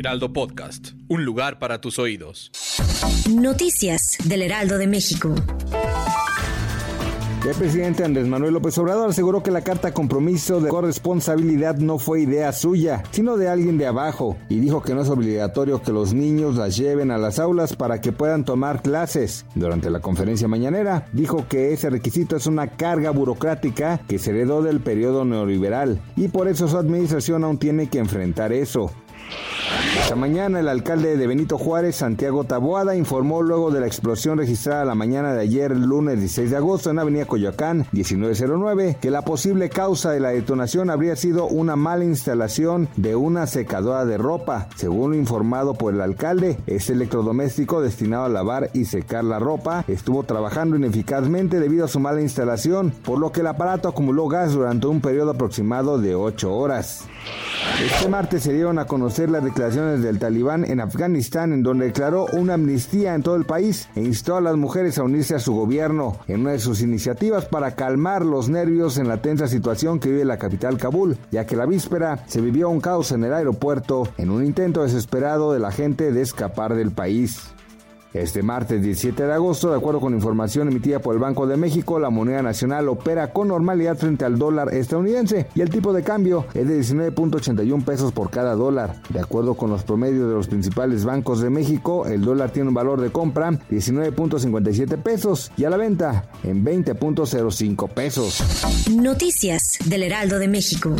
Heraldo Podcast, un lugar para tus oídos. Noticias del Heraldo de México. El presidente Andrés Manuel López Obrador aseguró que la carta compromiso de corresponsabilidad no fue idea suya, sino de alguien de abajo, y dijo que no es obligatorio que los niños las lleven a las aulas para que puedan tomar clases. Durante la conferencia mañanera, dijo que ese requisito es una carga burocrática que se heredó del periodo neoliberal, y por eso su administración aún tiene que enfrentar eso. Esta mañana el alcalde de Benito Juárez, Santiago Taboada, informó luego de la explosión registrada la mañana de ayer, lunes 16 de agosto, en Avenida Coyoacán, 1909, que la posible causa de la detonación habría sido una mala instalación de una secadora de ropa. Según lo informado por el alcalde, este electrodoméstico destinado a lavar y secar la ropa estuvo trabajando ineficazmente debido a su mala instalación, por lo que el aparato acumuló gas durante un periodo aproximado de 8 horas. Este martes se dieron a conocer las declaraciones del talibán en Afganistán, en donde declaró una amnistía en todo el país e instó a las mujeres a unirse a su gobierno en una de sus iniciativas para calmar los nervios en la tensa situación que vive la capital Kabul, ya que la víspera se vivió un caos en el aeropuerto en un intento desesperado de la gente de escapar del país. Este martes 17 de agosto, de acuerdo con información emitida por el Banco de México, la moneda nacional opera con normalidad frente al dólar estadounidense y el tipo de cambio es de 19.81 pesos por cada dólar. De acuerdo con los promedios de los principales bancos de México, el dólar tiene un valor de compra 19.57 pesos y a la venta en 20.05 pesos. Noticias del Heraldo de México.